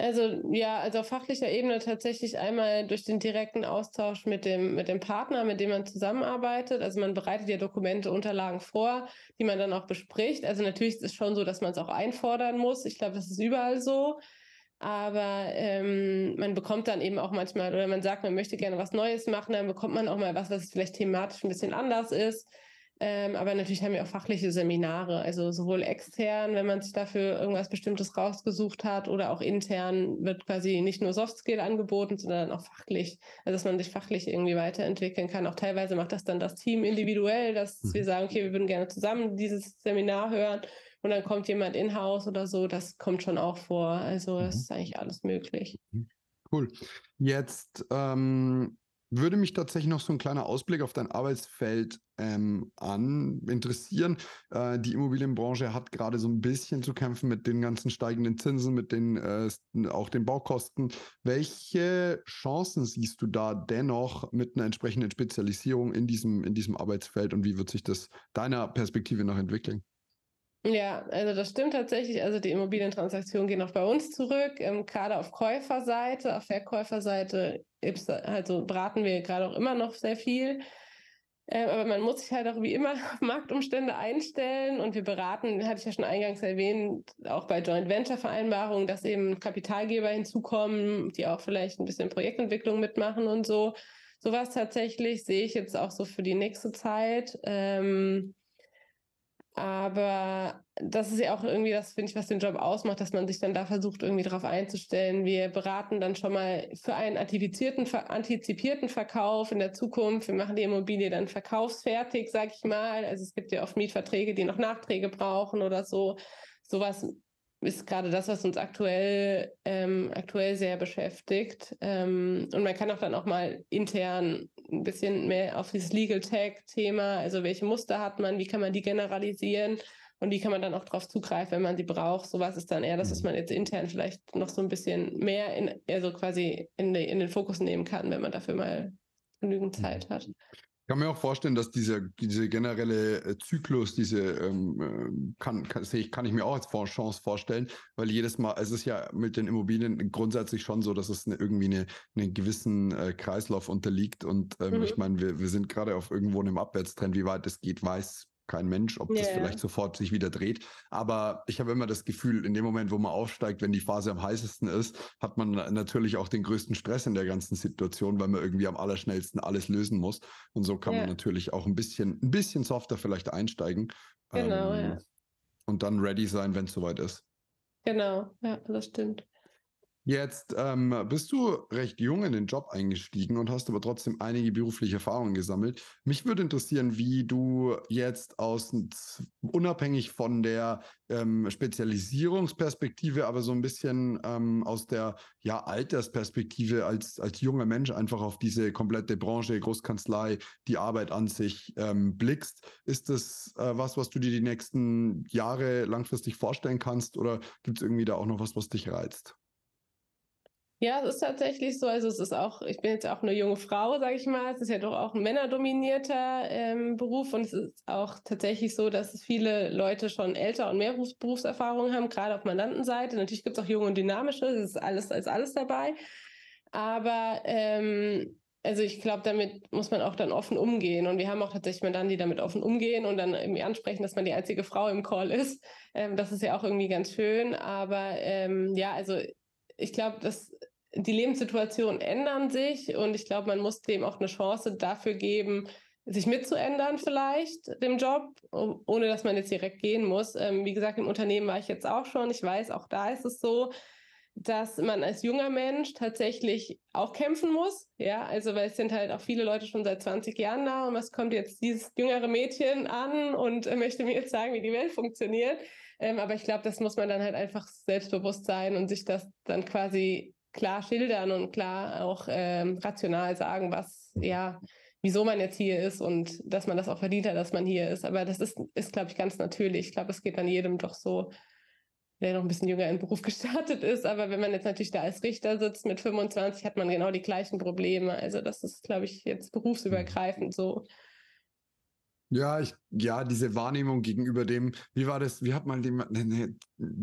[SPEAKER 3] Also ja, also auf fachlicher Ebene tatsächlich einmal durch den direkten Austausch mit dem, mit dem Partner, mit dem man zusammenarbeitet. Also man bereitet ja Dokumente, Unterlagen vor, die man dann auch bespricht. Also natürlich ist es schon so, dass man es auch einfordern muss. Ich glaube, das ist überall so. Aber ähm, man bekommt dann eben auch manchmal, oder man sagt, man möchte gerne was Neues machen, dann bekommt man auch mal was, was vielleicht thematisch ein bisschen anders ist. Ähm, aber natürlich haben wir auch fachliche Seminare, also sowohl extern, wenn man sich dafür irgendwas Bestimmtes rausgesucht hat, oder auch intern wird quasi nicht nur Softskill angeboten, sondern auch fachlich, also dass man sich fachlich irgendwie weiterentwickeln kann. Auch teilweise macht das dann das Team individuell, dass mhm. wir sagen, okay, wir würden gerne zusammen dieses Seminar hören und dann kommt jemand in-house oder so. Das kommt schon auch vor. Also mhm. ist eigentlich alles möglich. Mhm.
[SPEAKER 2] Cool. Jetzt ähm, würde mich tatsächlich noch so ein kleiner Ausblick auf dein Arbeitsfeld ähm, an interessieren. Äh, die Immobilienbranche hat gerade so ein bisschen zu kämpfen mit den ganzen steigenden Zinsen, mit den äh, auch den Baukosten. Welche Chancen siehst du da dennoch mit einer entsprechenden Spezialisierung in diesem, in diesem Arbeitsfeld und wie wird sich das deiner Perspektive noch entwickeln?
[SPEAKER 3] Ja, also das stimmt tatsächlich. Also die Immobilientransaktionen gehen auch bei uns zurück, ähm, gerade auf Käuferseite. Auf Verkäuferseite also beraten wir gerade auch immer noch sehr viel. Äh, aber man muss sich halt auch wie immer auf Marktumstände einstellen und wir beraten, hatte ich ja schon eingangs erwähnt, auch bei Joint Venture Vereinbarungen, dass eben Kapitalgeber hinzukommen, die auch vielleicht ein bisschen Projektentwicklung mitmachen und so. Sowas tatsächlich sehe ich jetzt auch so für die nächste Zeit. Ähm, aber das ist ja auch irgendwie das, finde ich, was den Job ausmacht, dass man sich dann da versucht, irgendwie darauf einzustellen. Wir beraten dann schon mal für einen antizipierten, antizipierten Verkauf in der Zukunft. Wir machen die Immobilie dann verkaufsfertig, sag ich mal. Also es gibt ja oft Mietverträge, die noch Nachträge brauchen oder so. Sowas ist gerade das, was uns aktuell, ähm, aktuell sehr beschäftigt. Ähm, und man kann auch dann auch mal intern ein bisschen mehr auf dieses Legal Tech-Thema, also welche Muster hat man, wie kann man die generalisieren und wie kann man dann auch darauf zugreifen, wenn man sie braucht. Sowas ist dann eher das, was man jetzt intern vielleicht noch so ein bisschen mehr in, also quasi in, de, in den Fokus nehmen kann, wenn man dafür mal genügend Zeit hat.
[SPEAKER 2] Ich kann mir auch vorstellen, dass dieser diese generelle äh, Zyklus, diese ähm, äh, kann, kann, ich, kann ich mir auch als Chance vorstellen, weil jedes Mal, es ist ja mit den Immobilien grundsätzlich schon so, dass es eine, irgendwie eine, einen gewissen äh, Kreislauf unterliegt. Und ähm, mhm. ich meine, wir, wir sind gerade auf irgendwo einem Abwärtstrend, wie weit es geht, weiß kein Mensch, ob yeah. das vielleicht sofort sich wieder dreht. Aber ich habe immer das Gefühl, in dem Moment, wo man aufsteigt, wenn die Phase am heißesten ist, hat man natürlich auch den größten Stress in der ganzen Situation, weil man irgendwie am allerschnellsten alles lösen muss. Und so kann yeah. man natürlich auch ein bisschen, ein bisschen softer vielleicht einsteigen.
[SPEAKER 3] Genau, ähm, ja.
[SPEAKER 2] Und dann ready sein, wenn es soweit ist.
[SPEAKER 3] Genau, ja, das stimmt.
[SPEAKER 2] Jetzt ähm, bist du recht jung in den Job eingestiegen und hast aber trotzdem einige berufliche Erfahrungen gesammelt. Mich würde interessieren, wie du jetzt aus unabhängig von der ähm, Spezialisierungsperspektive, aber so ein bisschen ähm, aus der ja, Altersperspektive als, als junger Mensch einfach auf diese komplette Branche, Großkanzlei, die Arbeit an sich ähm, blickst. Ist das äh, was, was du dir die nächsten Jahre langfristig vorstellen kannst oder gibt es irgendwie da auch noch was, was dich reizt?
[SPEAKER 3] Ja, es ist tatsächlich so. Also es ist auch, ich bin jetzt auch eine junge Frau, sage ich mal. Es ist ja doch auch ein männerdominierter ähm, Beruf und es ist auch tatsächlich so, dass viele Leute schon älter und mehr Berufs Berufserfahrung haben, gerade auf Mandantenseite. Natürlich gibt es auch junge und dynamische, das ist alles als alles dabei. Aber ähm, also ich glaube, damit muss man auch dann offen umgehen. Und wir haben auch tatsächlich Mandanten, die damit offen umgehen und dann irgendwie ansprechen, dass man die einzige Frau im Call ist. Ähm, das ist ja auch irgendwie ganz schön. Aber ähm, ja, also ich glaube, dass die Lebenssituationen ändern sich und ich glaube, man muss dem auch eine Chance dafür geben, sich mitzuändern vielleicht, dem Job, ohne dass man jetzt direkt gehen muss. Ähm, wie gesagt, im Unternehmen war ich jetzt auch schon. Ich weiß, auch da ist es so, dass man als junger Mensch tatsächlich auch kämpfen muss. Ja, also weil es sind halt auch viele Leute schon seit 20 Jahren da und was kommt jetzt dieses jüngere Mädchen an und möchte mir jetzt sagen, wie die Welt funktioniert. Ähm, aber ich glaube, das muss man dann halt einfach selbstbewusst sein und sich das dann quasi klar schildern und klar auch ähm, rational sagen, was, ja, wieso man jetzt hier ist und dass man das auch verdient hat, dass man hier ist. Aber das ist, ist glaube ich, ganz natürlich. Ich glaube, es geht dann jedem doch so, der noch ein bisschen jünger im Beruf gestartet ist. Aber wenn man jetzt natürlich da als Richter sitzt mit 25, hat man genau die gleichen Probleme. Also das ist, glaube ich, jetzt berufsübergreifend so.
[SPEAKER 2] Ja, ich, ja, diese Wahrnehmung gegenüber dem, wie war das, wie hat mal dem, eine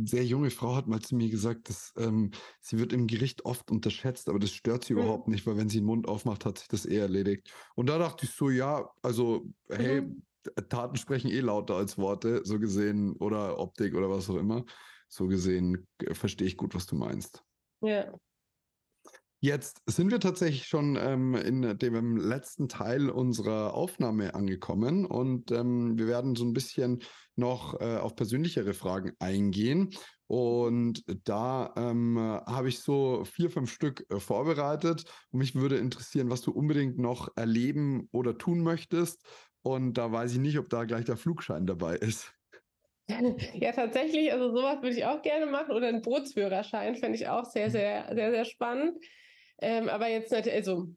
[SPEAKER 2] sehr junge Frau hat mal zu mir gesagt, dass ähm, sie wird im Gericht oft unterschätzt, aber das stört sie mhm. überhaupt nicht, weil wenn sie den Mund aufmacht, hat sich das eh erledigt. Und da dachte ich so, ja, also, hey, mhm. Taten sprechen eh lauter als Worte, so gesehen, oder Optik oder was auch immer. So gesehen äh, verstehe ich gut, was du meinst.
[SPEAKER 3] Ja.
[SPEAKER 2] Jetzt sind wir tatsächlich schon ähm, in dem letzten Teil unserer Aufnahme angekommen und ähm, wir werden so ein bisschen noch äh, auf persönlichere Fragen eingehen. Und da ähm, habe ich so vier, fünf Stück äh, vorbereitet. Und mich würde interessieren, was du unbedingt noch erleben oder tun möchtest. Und da weiß ich nicht, ob da gleich der Flugschein dabei ist.
[SPEAKER 3] Ja, tatsächlich, also sowas würde ich auch gerne machen oder einen Bootsführerschein fände ich auch sehr, sehr, sehr, sehr spannend. Ähm, aber jetzt nicht, also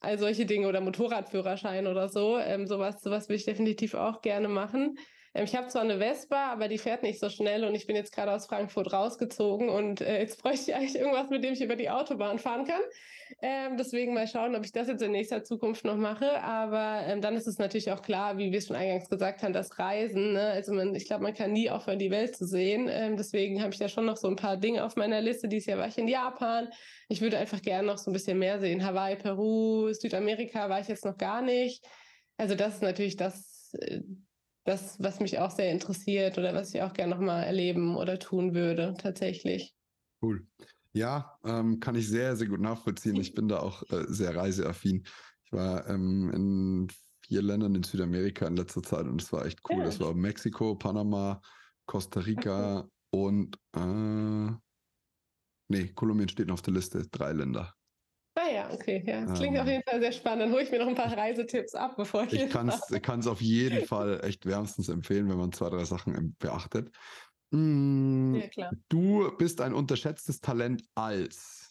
[SPEAKER 3] all solche Dinge oder Motorradführerschein oder so, ähm, sowas, sowas will ich definitiv auch gerne machen. Ähm, ich habe zwar eine Vespa, aber die fährt nicht so schnell und ich bin jetzt gerade aus Frankfurt rausgezogen und äh, jetzt bräuchte ich eigentlich irgendwas, mit dem ich über die Autobahn fahren kann. Ähm, deswegen mal schauen, ob ich das jetzt in nächster Zukunft noch mache. Aber ähm, dann ist es natürlich auch klar, wie wir es schon eingangs gesagt haben, das Reisen. Ne? Also man, ich glaube, man kann nie aufhören, die Welt zu sehen. Ähm, deswegen habe ich da schon noch so ein paar Dinge auf meiner Liste. Dieses Jahr war ich in Japan. Ich würde einfach gerne noch so ein bisschen mehr sehen. Hawaii, Peru, Südamerika war ich jetzt noch gar nicht. Also das ist natürlich das, das, was mich auch sehr interessiert oder was ich auch gerne nochmal erleben oder tun würde, tatsächlich.
[SPEAKER 2] Cool. Ja, ähm, kann ich sehr, sehr gut nachvollziehen. Ich bin da auch äh, sehr reiseaffin. Ich war ähm, in vier Ländern in Südamerika in letzter Zeit und es war echt cool. Ja. Das war Mexiko, Panama, Costa Rica okay. und äh, nee, Kolumbien steht noch auf der Liste. Drei Länder.
[SPEAKER 3] Ah ja, okay. Ja, das klingt ähm, auf jeden Fall sehr spannend. Dann hole ich mir noch ein paar Reisetipps ab, bevor ich.
[SPEAKER 2] Ich kann es auf jeden Fall echt wärmstens empfehlen, wenn man zwei, drei Sachen beachtet. Mm, ja, klar. Du bist ein unterschätztes Talent als.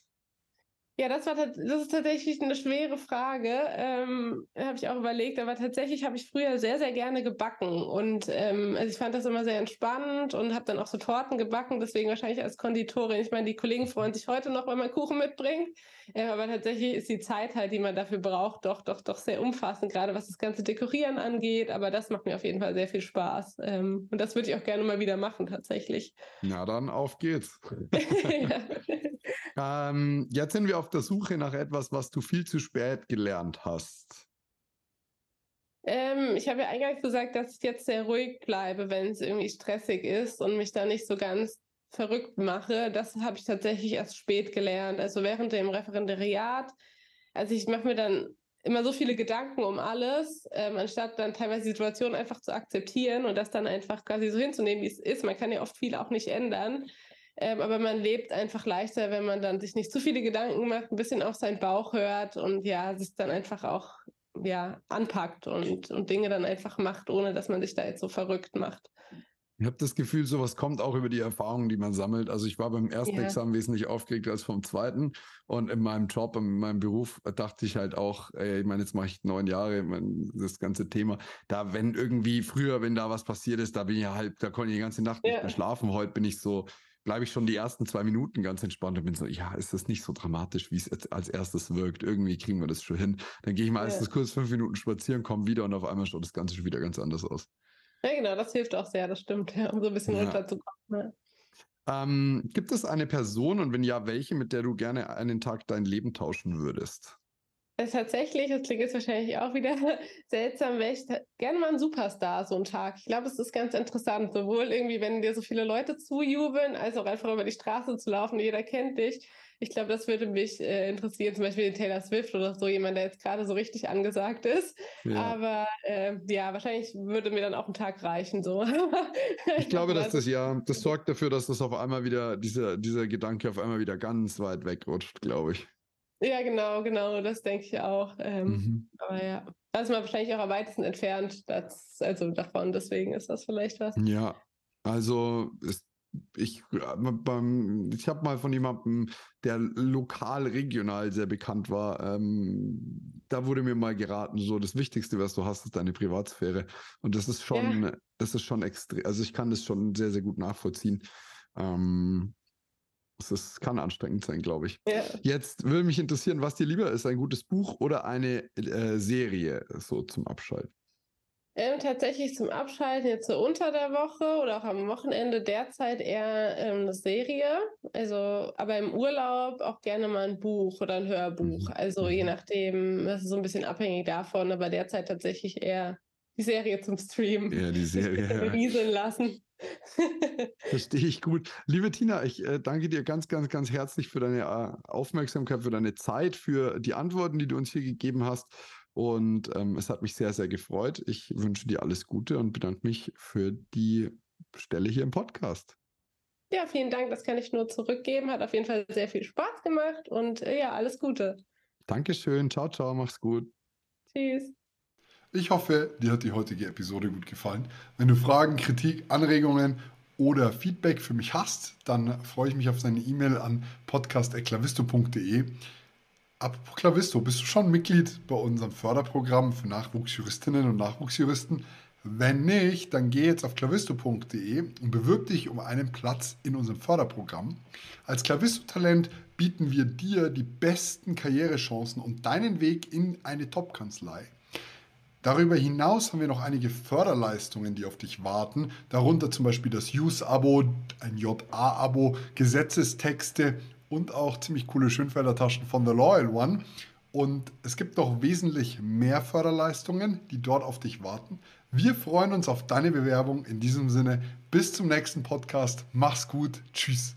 [SPEAKER 3] Ja, das war das ist tatsächlich eine schwere Frage. Ähm, habe ich auch überlegt, aber tatsächlich habe ich früher sehr, sehr gerne gebacken. Und ähm, also ich fand das immer sehr entspannend und habe dann auch so Torten gebacken, deswegen wahrscheinlich als Konditorin. Ich meine, die Kollegen freuen sich heute noch, wenn man Kuchen mitbringt. Ähm, aber tatsächlich ist die Zeit halt, die man dafür braucht, doch, doch, doch sehr umfassend, gerade was das ganze Dekorieren angeht. Aber das macht mir auf jeden Fall sehr viel Spaß. Ähm, und das würde ich auch gerne mal wieder machen, tatsächlich.
[SPEAKER 2] Na dann, auf geht's. ähm, jetzt sind wir auf der Suche nach etwas, was du viel zu spät gelernt hast.
[SPEAKER 3] Ähm, ich habe ja eingangs gesagt, dass ich jetzt sehr ruhig bleibe, wenn es irgendwie stressig ist und mich da nicht so ganz verrückt mache. Das habe ich tatsächlich erst spät gelernt. Also während dem Referendariat. Also ich mache mir dann immer so viele Gedanken um alles, ähm, anstatt dann teilweise die Situation einfach zu akzeptieren und das dann einfach quasi so hinzunehmen, wie es ist. Man kann ja oft viel auch nicht ändern Ähm, aber man lebt einfach leichter, wenn man dann sich nicht zu viele Gedanken macht, ein bisschen auf seinen Bauch hört und ja, sich dann einfach auch ja, anpackt und, und Dinge dann einfach macht, ohne dass man sich da jetzt so verrückt macht.
[SPEAKER 2] Ich habe das Gefühl, sowas kommt auch über die Erfahrungen, die man sammelt. Also ich war beim ersten ja. Examen wesentlich aufgeregter als vom zweiten. Und in meinem Job, in meinem Beruf dachte ich halt auch, ey, ich meine, jetzt mache ich neun Jahre, mein, das ganze Thema. Da, wenn irgendwie früher, wenn da was passiert ist, da bin ich ja halb, da konnte ich die ganze Nacht ja. nicht mehr schlafen. Heute bin ich so, bleibe ich schon die ersten zwei Minuten ganz entspannt und bin so, ja, ist das nicht so dramatisch, wie es als erstes wirkt. Irgendwie kriegen wir das schon hin. Dann gehe ich meistens ja. kurz fünf Minuten spazieren, komme wieder und auf einmal schaut das Ganze schon wieder ganz anders aus.
[SPEAKER 3] Ja, genau, das hilft auch sehr, das stimmt, ja, um so ein bisschen ja. runterzukommen. Ja.
[SPEAKER 2] Ähm, gibt es eine Person und wenn ja, welche, mit der du gerne einen Tag dein Leben tauschen würdest?
[SPEAKER 3] Äh, tatsächlich, das klingt jetzt wahrscheinlich auch wieder seltsam, wäre ich gerne mal ein Superstar so einen Tag. Ich glaube, es ist ganz interessant, sowohl irgendwie, wenn dir so viele Leute zujubeln, als auch einfach über die Straße zu laufen, jeder kennt dich. Ich glaube, das würde mich äh, interessieren, zum Beispiel Taylor Swift oder so, jemand, der jetzt gerade so richtig angesagt ist. Ja. Aber äh, ja, wahrscheinlich würde mir dann auch ein Tag reichen. So.
[SPEAKER 2] ich glaube, dass das ja, das sorgt dafür, dass das auf einmal wieder, dieser, dieser Gedanke auf einmal wieder ganz weit wegrutscht, glaube ich.
[SPEAKER 3] Ja, genau, genau, das denke ich auch. Ähm, mhm. Aber ja, da ist man wahrscheinlich auch am weitesten entfernt, das, also davon, deswegen ist das vielleicht was.
[SPEAKER 2] Ja, also es, ich, beim, ich habe mal von jemandem, der lokal, regional sehr bekannt war, ähm, da wurde mir mal geraten, so das Wichtigste, was du hast, ist deine Privatsphäre. Und das ist schon, ja. das ist schon extrem, also ich kann das schon sehr, sehr gut nachvollziehen. Ähm, es kann anstrengend sein, glaube ich. Ja. Jetzt würde mich interessieren, was dir lieber ist, ein gutes Buch oder eine äh, Serie so zum Abschalten?
[SPEAKER 3] Ähm, tatsächlich zum Abschalten jetzt so unter der Woche oder auch am Wochenende derzeit eher ähm, eine Serie. Also, aber im Urlaub auch gerne mal ein Buch oder ein Hörbuch. Mhm. Also je mhm. nachdem, das ist so ein bisschen abhängig davon, aber derzeit tatsächlich eher die Serie zum Streamen.
[SPEAKER 2] Ja, die Serie.
[SPEAKER 3] Ja. Rieseln lassen.
[SPEAKER 2] Verstehe ich gut. Liebe Tina, ich äh, danke dir ganz, ganz, ganz herzlich für deine äh, Aufmerksamkeit, für deine Zeit, für die Antworten, die du uns hier gegeben hast. Und ähm, es hat mich sehr, sehr gefreut. Ich wünsche dir alles Gute und bedanke mich für die Stelle hier im Podcast.
[SPEAKER 3] Ja, vielen Dank. Das kann ich nur zurückgeben. Hat auf jeden Fall sehr viel Spaß gemacht und äh, ja, alles Gute.
[SPEAKER 2] Dankeschön. Ciao, ciao. Mach's gut.
[SPEAKER 3] Tschüss.
[SPEAKER 2] Ich hoffe, dir hat die heutige Episode gut gefallen. Wenn du Fragen, Kritik, Anregungen oder Feedback für mich hast, dann freue ich mich auf deine E-Mail an podcast.klavisto.de. Apropos Klavisto, bist du schon Mitglied bei unserem Förderprogramm für Nachwuchsjuristinnen und Nachwuchsjuristen? Wenn nicht, dann geh jetzt auf klavisto.de und bewirb dich um einen Platz in unserem Förderprogramm. Als Klavisto-Talent bieten wir dir die besten Karrierechancen und deinen Weg in eine Top-Kanzlei. Darüber hinaus haben wir noch einige Förderleistungen, die auf dich warten, darunter zum Beispiel das Use-Abo, ein JA-Abo, Gesetzestexte und auch ziemlich coole Schönfelder-Taschen von The Loyal One. Und es gibt noch wesentlich mehr Förderleistungen, die dort auf dich warten. Wir freuen uns auf deine Bewerbung. In diesem Sinne, bis zum nächsten Podcast. Mach's gut. Tschüss.